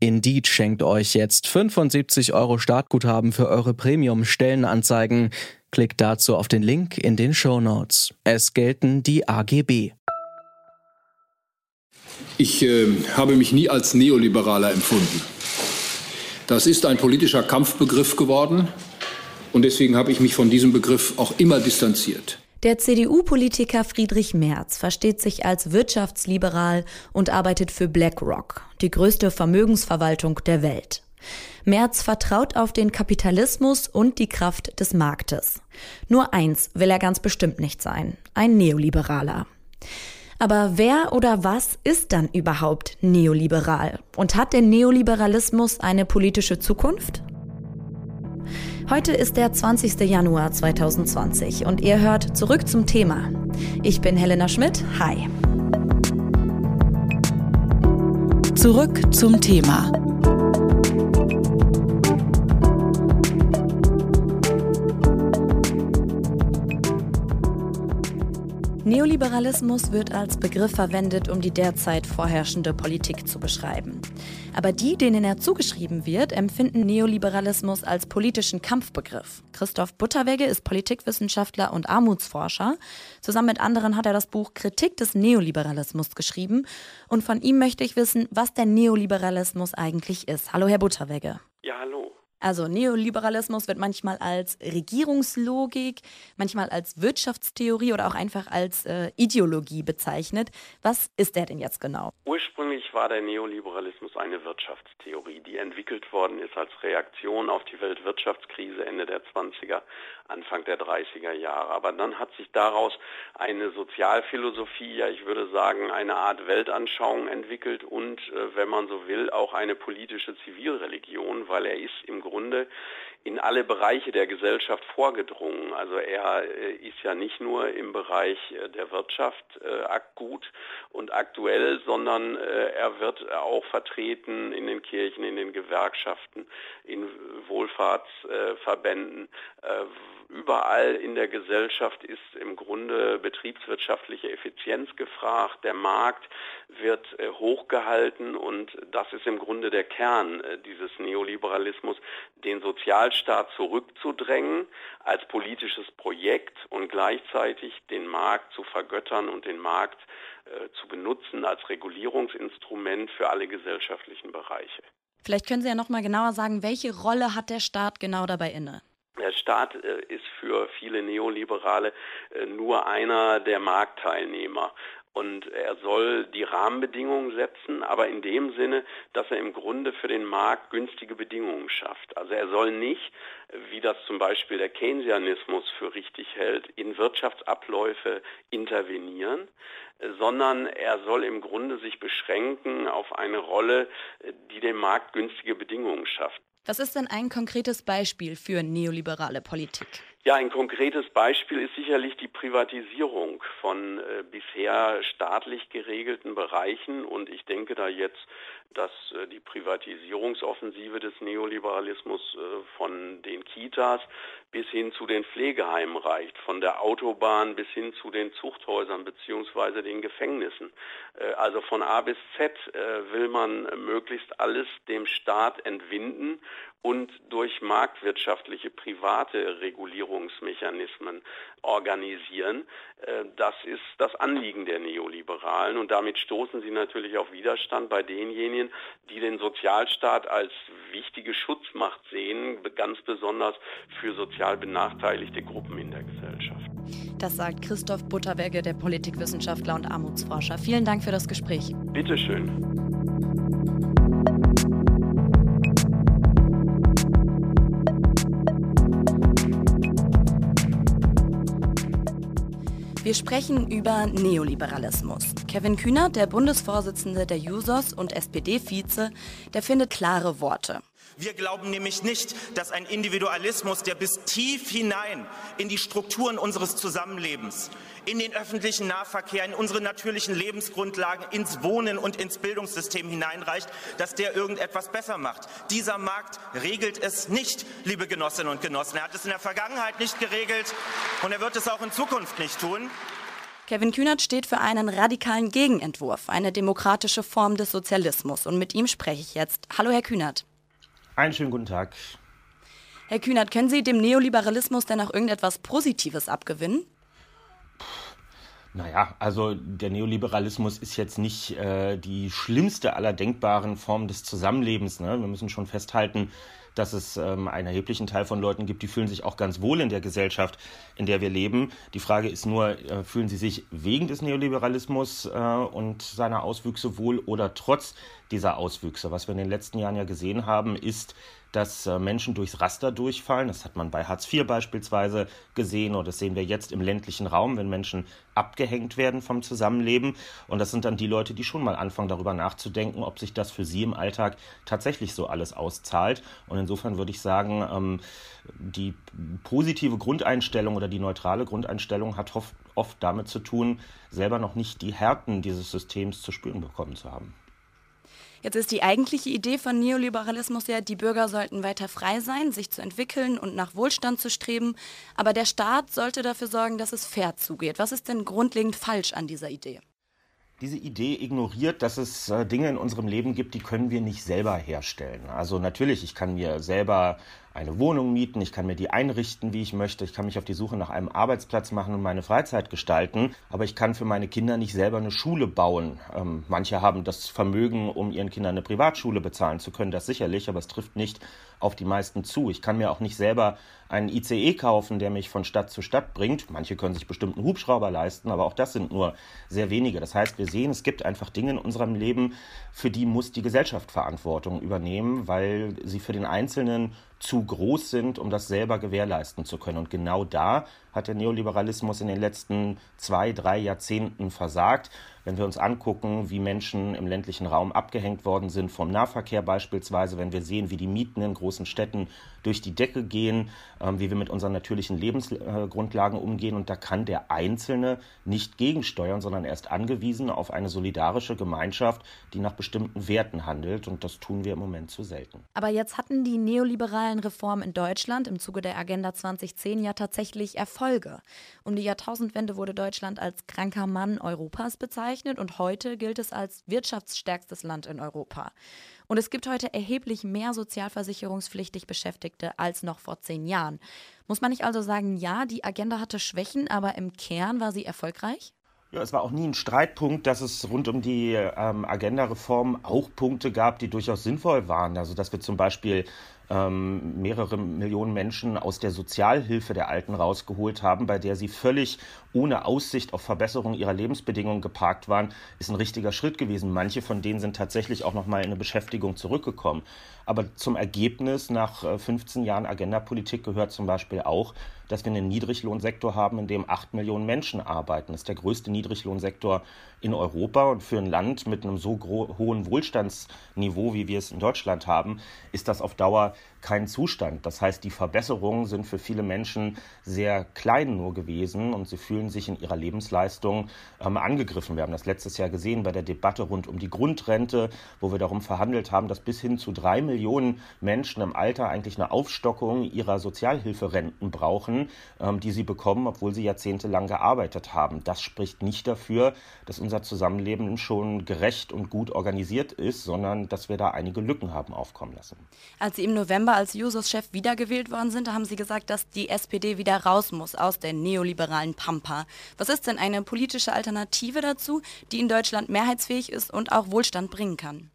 Indeed schenkt euch jetzt 75 Euro Startguthaben für eure Premium-Stellenanzeigen. Klickt dazu auf den Link in den Show Notes. Es gelten die AGB. Ich äh, habe mich nie als Neoliberaler empfunden. Das ist ein politischer Kampfbegriff geworden und deswegen habe ich mich von diesem Begriff auch immer distanziert. Der CDU-Politiker Friedrich Merz versteht sich als wirtschaftsliberal und arbeitet für BlackRock, die größte Vermögensverwaltung der Welt. Merz vertraut auf den Kapitalismus und die Kraft des Marktes. Nur eins will er ganz bestimmt nicht sein, ein Neoliberaler. Aber wer oder was ist dann überhaupt neoliberal? Und hat der Neoliberalismus eine politische Zukunft? Heute ist der 20. Januar 2020 und ihr hört zurück zum Thema. Ich bin Helena Schmidt. Hi. Zurück zum Thema Neoliberalismus wird als Begriff verwendet, um die derzeit vorherrschende Politik zu beschreiben. Aber die, denen er zugeschrieben wird, empfinden Neoliberalismus als politischen Kampfbegriff. Christoph Butterwegge ist Politikwissenschaftler und Armutsforscher. Zusammen mit anderen hat er das Buch Kritik des Neoliberalismus geschrieben. Und von ihm möchte ich wissen, was der Neoliberalismus eigentlich ist. Hallo, Herr Butterwegge. Ja, hallo. Also Neoliberalismus wird manchmal als Regierungslogik, manchmal als Wirtschaftstheorie oder auch einfach als äh, Ideologie bezeichnet. Was ist der denn jetzt genau? Ursprünglich war der Neoliberalismus eine Wirtschaftstheorie, die entwickelt worden ist als Reaktion auf die Weltwirtschaftskrise Ende der 20er, Anfang der 30er Jahre. Aber dann hat sich daraus eine Sozialphilosophie, ja ich würde sagen eine Art Weltanschauung entwickelt und, äh, wenn man so will, auch eine politische Zivilreligion, weil er ist im Grunde in alle Bereiche der Gesellschaft vorgedrungen. Also er äh, ist ja nicht nur im Bereich äh, der Wirtschaft äh, gut und aktuell, sondern er wird auch vertreten in den Kirchen, in den Gewerkschaften, in Wohlfahrtsverbänden. Überall in der Gesellschaft ist im Grunde betriebswirtschaftliche Effizienz gefragt. Der Markt wird hochgehalten und das ist im Grunde der Kern dieses Neoliberalismus, den Sozial Sozialstaat zurückzudrängen als politisches Projekt und gleichzeitig den Markt zu vergöttern und den Markt äh, zu benutzen als Regulierungsinstrument für alle gesellschaftlichen Bereiche. Vielleicht können Sie ja noch mal genauer sagen, welche Rolle hat der Staat genau dabei inne? Der Staat äh, ist für viele Neoliberale äh, nur einer der Marktteilnehmer. Und er soll die Rahmenbedingungen setzen, aber in dem Sinne, dass er im Grunde für den Markt günstige Bedingungen schafft. Also er soll nicht, wie das zum Beispiel der Keynesianismus für richtig hält, in Wirtschaftsabläufe intervenieren, sondern er soll im Grunde sich beschränken auf eine Rolle, die dem Markt günstige Bedingungen schafft. Was ist denn ein konkretes Beispiel für neoliberale Politik? Ja, ein konkretes Beispiel ist sicherlich die Privatisierung von äh, bisher staatlich geregelten Bereichen und ich denke da jetzt, dass äh, die Privatisierungsoffensive des Neoliberalismus äh, von Kitas bis hin zu den Pflegeheimen reicht, von der Autobahn bis hin zu den Zuchthäusern beziehungsweise den Gefängnissen. Äh, also von A bis Z äh, will man möglichst alles dem Staat entwinden und durch marktwirtschaftliche private Regulierungsmechanismen organisieren. Äh, das ist das Anliegen der Neoliberalen und damit stoßen sie natürlich auf Widerstand bei denjenigen, die den Sozialstaat als wichtige Schutzmacht sehen, ganz besonders für sozial benachteiligte Gruppen in der Gesellschaft. Das sagt Christoph Butterberge, der Politikwissenschaftler und Armutsforscher. Vielen Dank für das Gespräch. Bitteschön. Wir sprechen über Neoliberalismus. Kevin Kühner, der Bundesvorsitzende der Jusos und SPD-Vize, der findet klare Worte. Wir glauben nämlich nicht, dass ein Individualismus, der bis tief hinein in die Strukturen unseres Zusammenlebens, in den öffentlichen Nahverkehr, in unsere natürlichen Lebensgrundlagen, ins Wohnen und ins Bildungssystem hineinreicht, dass der irgendetwas besser macht. Dieser Markt regelt es nicht, liebe Genossinnen und Genossen. Er hat es in der Vergangenheit nicht geregelt und er wird es auch in Zukunft nicht tun. Kevin Kühnert steht für einen radikalen Gegenentwurf, eine demokratische Form des Sozialismus. Und mit ihm spreche ich jetzt. Hallo, Herr Kühnert. Einen schönen guten Tag. Herr Kühnert, können Sie dem Neoliberalismus denn auch irgendetwas Positives abgewinnen? Naja, also der Neoliberalismus ist jetzt nicht äh, die schlimmste aller denkbaren Formen des Zusammenlebens. Ne? Wir müssen schon festhalten, dass es ähm, einen erheblichen Teil von Leuten gibt, die fühlen sich auch ganz wohl in der Gesellschaft, in der wir leben. Die Frage ist nur, äh, fühlen sie sich wegen des Neoliberalismus äh, und seiner Auswüchse wohl oder trotz dieser Auswüchse? Was wir in den letzten Jahren ja gesehen haben, ist, dass äh, Menschen durchs Raster durchfallen. Das hat man bei Hartz IV beispielsweise gesehen oder das sehen wir jetzt im ländlichen Raum, wenn Menschen abgehängt werden vom Zusammenleben. Und das sind dann die Leute, die schon mal anfangen darüber nachzudenken, ob sich das für sie im Alltag tatsächlich so alles auszahlt. Und insofern würde ich sagen, ähm, die positive Grundeinstellung oder die neutrale Grundeinstellung hat oft, oft damit zu tun, selber noch nicht die Härten dieses Systems zu spüren bekommen zu haben. Jetzt ist die eigentliche Idee von Neoliberalismus ja, die Bürger sollten weiter frei sein, sich zu entwickeln und nach Wohlstand zu streben. Aber der Staat sollte dafür sorgen, dass es fair zugeht. Was ist denn grundlegend falsch an dieser Idee? Diese Idee ignoriert, dass es äh, Dinge in unserem Leben gibt, die können wir nicht selber herstellen. Also natürlich, ich kann mir selber eine Wohnung mieten, ich kann mir die einrichten, wie ich möchte, ich kann mich auf die Suche nach einem Arbeitsplatz machen und meine Freizeit gestalten, aber ich kann für meine Kinder nicht selber eine Schule bauen. Ähm, manche haben das Vermögen, um ihren Kindern eine Privatschule bezahlen zu können, das sicherlich, aber es trifft nicht auf die meisten zu. Ich kann mir auch nicht selber einen ICE kaufen, der mich von Stadt zu Stadt bringt. Manche können sich bestimmt einen Hubschrauber leisten, aber auch das sind nur sehr wenige. Das heißt, wir sehen, es gibt einfach Dinge in unserem Leben, für die muss die Gesellschaft Verantwortung übernehmen, weil sie für den Einzelnen zu groß sind, um das selber gewährleisten zu können. Und genau da hat der Neoliberalismus in den letzten zwei, drei Jahrzehnten versagt. Wenn wir uns angucken, wie Menschen im ländlichen Raum abgehängt worden sind vom Nahverkehr beispielsweise, wenn wir sehen, wie die Mieten in großen Städten durch die Decke gehen, ähm, wie wir mit unseren natürlichen Lebensgrundlagen umgehen. Und da kann der Einzelne nicht gegensteuern, sondern er ist angewiesen auf eine solidarische Gemeinschaft, die nach bestimmten Werten handelt. Und das tun wir im Moment zu selten. Aber jetzt hatten die neoliberalen Reformen in Deutschland im Zuge der Agenda 2010 ja tatsächlich Erfolge. Um die Jahrtausendwende wurde Deutschland als kranker Mann Europas bezeichnet und heute gilt es als wirtschaftsstärkstes Land in Europa. Und es gibt heute erheblich mehr sozialversicherungspflichtig Beschäftigte als noch vor zehn Jahren. Muss man nicht also sagen, ja, die Agenda hatte Schwächen, aber im Kern war sie erfolgreich? Ja, es war auch nie ein Streitpunkt, dass es rund um die ähm, Agenda-Reform auch Punkte gab, die durchaus sinnvoll waren. Also dass wir zum Beispiel ähm, mehrere Millionen Menschen aus der Sozialhilfe der Alten rausgeholt haben, bei der sie völlig ohne Aussicht auf Verbesserung ihrer Lebensbedingungen geparkt waren, ist ein richtiger Schritt gewesen. Manche von denen sind tatsächlich auch noch mal in eine Beschäftigung zurückgekommen. Aber zum Ergebnis nach 15 äh, Jahren Agendapolitik gehört zum Beispiel auch, dass wir einen Niedriglohnsektor haben, in dem acht Millionen Menschen arbeiten. Das ist der größte Niedriglohnsektor in Europa und für ein Land mit einem so hohen Wohlstandsniveau, wie wir es in Deutschland haben, ist das auf Dauer kein Zustand. Das heißt, die Verbesserungen sind für viele Menschen sehr klein nur gewesen und sie fühlen sich in ihrer Lebensleistung ähm, angegriffen. Wir haben das letztes Jahr gesehen bei der Debatte rund um die Grundrente, wo wir darum verhandelt haben, dass bis hin zu drei Millionen Menschen im Alter eigentlich eine Aufstockung ihrer Sozialhilferenten brauchen, ähm, die sie bekommen, obwohl sie jahrzehntelang gearbeitet haben. Das spricht nicht dafür, dass unser Zusammenleben schon gerecht und gut organisiert ist, sondern dass wir da einige Lücken haben aufkommen lassen. Als Sie im November als Jusos-Chef wiedergewählt worden sind, haben Sie gesagt, dass die SPD wieder raus muss aus der neoliberalen Pampa. Was ist denn eine politische Alternative dazu, die in Deutschland mehrheitsfähig ist und auch Wohlstand bringen kann?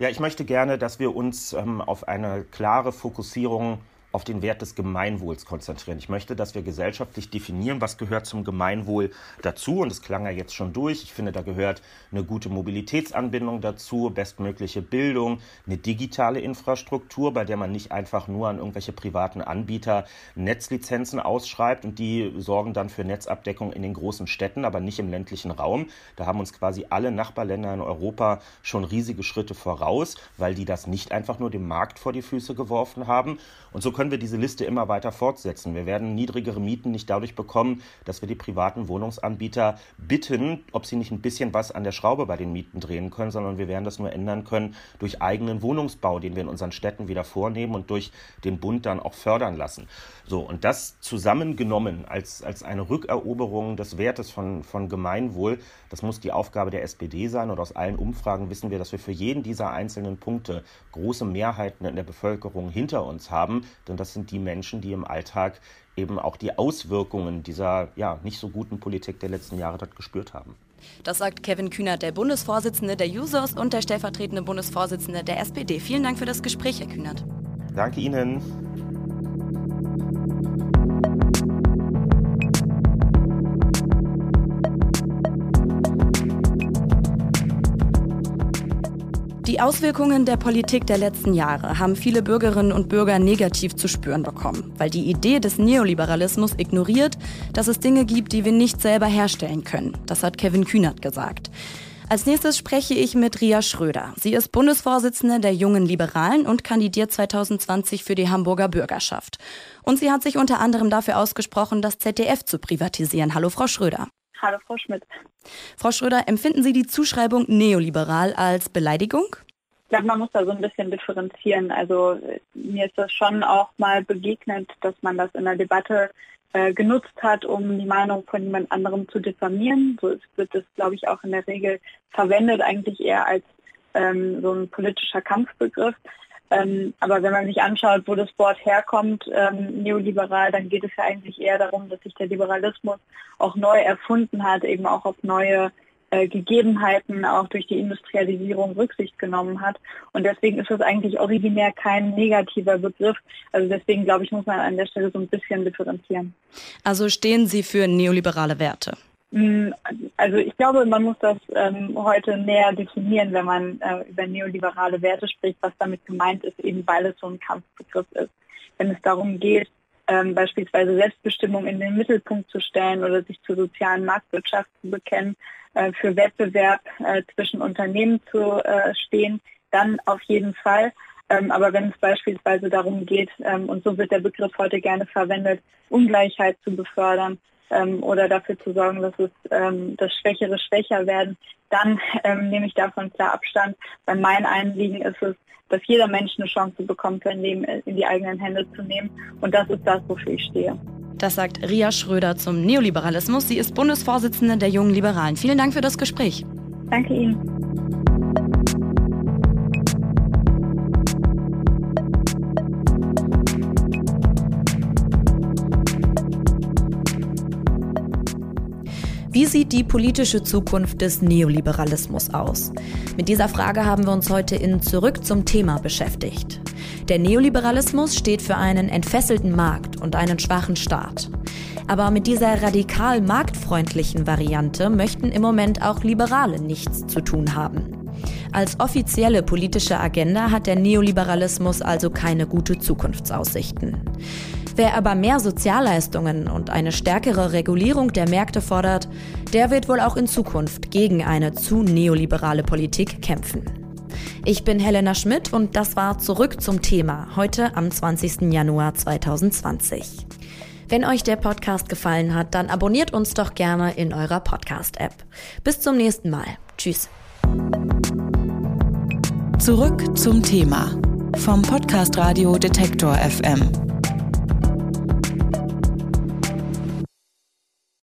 Ja, ich möchte gerne, dass wir uns ähm, auf eine klare Fokussierung auf den Wert des Gemeinwohls konzentrieren. Ich möchte, dass wir gesellschaftlich definieren, was gehört zum Gemeinwohl dazu. Und es klang ja jetzt schon durch. Ich finde, da gehört eine gute Mobilitätsanbindung dazu, bestmögliche Bildung, eine digitale Infrastruktur, bei der man nicht einfach nur an irgendwelche privaten Anbieter Netzlizenzen ausschreibt und die sorgen dann für Netzabdeckung in den großen Städten, aber nicht im ländlichen Raum. Da haben uns quasi alle Nachbarländer in Europa schon riesige Schritte voraus, weil die das nicht einfach nur dem Markt vor die Füße geworfen haben. Und so können wir diese Liste immer weiter fortsetzen. Wir werden niedrigere Mieten nicht dadurch bekommen, dass wir die privaten Wohnungsanbieter bitten, ob sie nicht ein bisschen was an der Schraube bei den Mieten drehen können, sondern wir werden das nur ändern können durch eigenen Wohnungsbau, den wir in unseren Städten wieder vornehmen und durch den Bund dann auch fördern lassen. So, und das zusammengenommen als, als eine Rückeroberung des Wertes von, von Gemeinwohl, das muss die Aufgabe der SPD sein. Und aus allen Umfragen wissen wir, dass wir für jeden dieser einzelnen Punkte große Mehrheiten in der Bevölkerung hinter uns haben. Denn das sind die Menschen, die im Alltag eben auch die Auswirkungen dieser ja, nicht so guten Politik der letzten Jahre dort gespürt haben. Das sagt Kevin Kühnert, der Bundesvorsitzende der Users und der stellvertretende Bundesvorsitzende der SPD. Vielen Dank für das Gespräch, Herr Kühnert. Danke Ihnen. Die Auswirkungen der Politik der letzten Jahre haben viele Bürgerinnen und Bürger negativ zu spüren bekommen, weil die Idee des Neoliberalismus ignoriert, dass es Dinge gibt, die wir nicht selber herstellen können. Das hat Kevin Kühnert gesagt. Als nächstes spreche ich mit Ria Schröder. Sie ist Bundesvorsitzende der Jungen Liberalen und kandidiert 2020 für die Hamburger Bürgerschaft. Und sie hat sich unter anderem dafür ausgesprochen, das ZDF zu privatisieren. Hallo, Frau Schröder. Hallo, Frau Schmidt. Frau Schröder, empfinden Sie die Zuschreibung neoliberal als Beleidigung? Ich glaube, man muss da so ein bisschen differenzieren. Also mir ist das schon auch mal begegnet, dass man das in der Debatte äh, genutzt hat, um die Meinung von jemand anderem zu diffamieren. So wird es, glaube ich, auch in der Regel verwendet, eigentlich eher als ähm, so ein politischer Kampfbegriff. Ähm, aber wenn man sich anschaut, wo das Wort herkommt, ähm, neoliberal, dann geht es ja eigentlich eher darum, dass sich der Liberalismus auch neu erfunden hat, eben auch auf neue äh, Gegebenheiten auch durch die Industrialisierung Rücksicht genommen hat. Und deswegen ist das eigentlich originär kein negativer Begriff. Also deswegen glaube ich, muss man an der Stelle so ein bisschen differenzieren. Also stehen Sie für neoliberale Werte? Mm, also ich glaube, man muss das ähm, heute näher definieren, wenn man äh, über neoliberale Werte spricht, was damit gemeint ist, eben weil es so ein Kampfbegriff ist. Wenn es darum geht, ähm, beispielsweise Selbstbestimmung in den Mittelpunkt zu stellen oder sich zur sozialen Marktwirtschaft zu bekennen, äh, für Wettbewerb äh, zwischen Unternehmen zu äh, stehen, dann auf jeden Fall. Ähm, aber wenn es beispielsweise darum geht, ähm, und so wird der Begriff heute gerne verwendet, Ungleichheit zu befördern, ähm, oder dafür zu sorgen, dass es ähm, das Schwächere schwächer werden, dann ähm, nehme ich davon klar Abstand. Weil mein Einliegen ist es, dass jeder Mensch eine Chance bekommt, sein Leben in die eigenen Hände zu nehmen. Und das ist das, wofür ich stehe. Das sagt Ria Schröder zum Neoliberalismus. Sie ist Bundesvorsitzende der Jungen Liberalen. Vielen Dank für das Gespräch. Danke Ihnen. Sieht die politische Zukunft des Neoliberalismus aus? Mit dieser Frage haben wir uns heute in Zurück zum Thema beschäftigt. Der Neoliberalismus steht für einen entfesselten Markt und einen schwachen Staat. Aber mit dieser radikal marktfreundlichen Variante möchten im Moment auch Liberale nichts zu tun haben. Als offizielle politische Agenda hat der Neoliberalismus also keine gute Zukunftsaussichten. Wer aber mehr Sozialleistungen und eine stärkere Regulierung der Märkte fordert, der wird wohl auch in Zukunft gegen eine zu neoliberale Politik kämpfen. Ich bin Helena Schmidt und das war zurück zum Thema heute am 20. Januar 2020. Wenn euch der Podcast gefallen hat, dann abonniert uns doch gerne in eurer Podcast-App. Bis zum nächsten Mal. Tschüss. Zurück zum Thema vom Podcast Radio Detektor FM.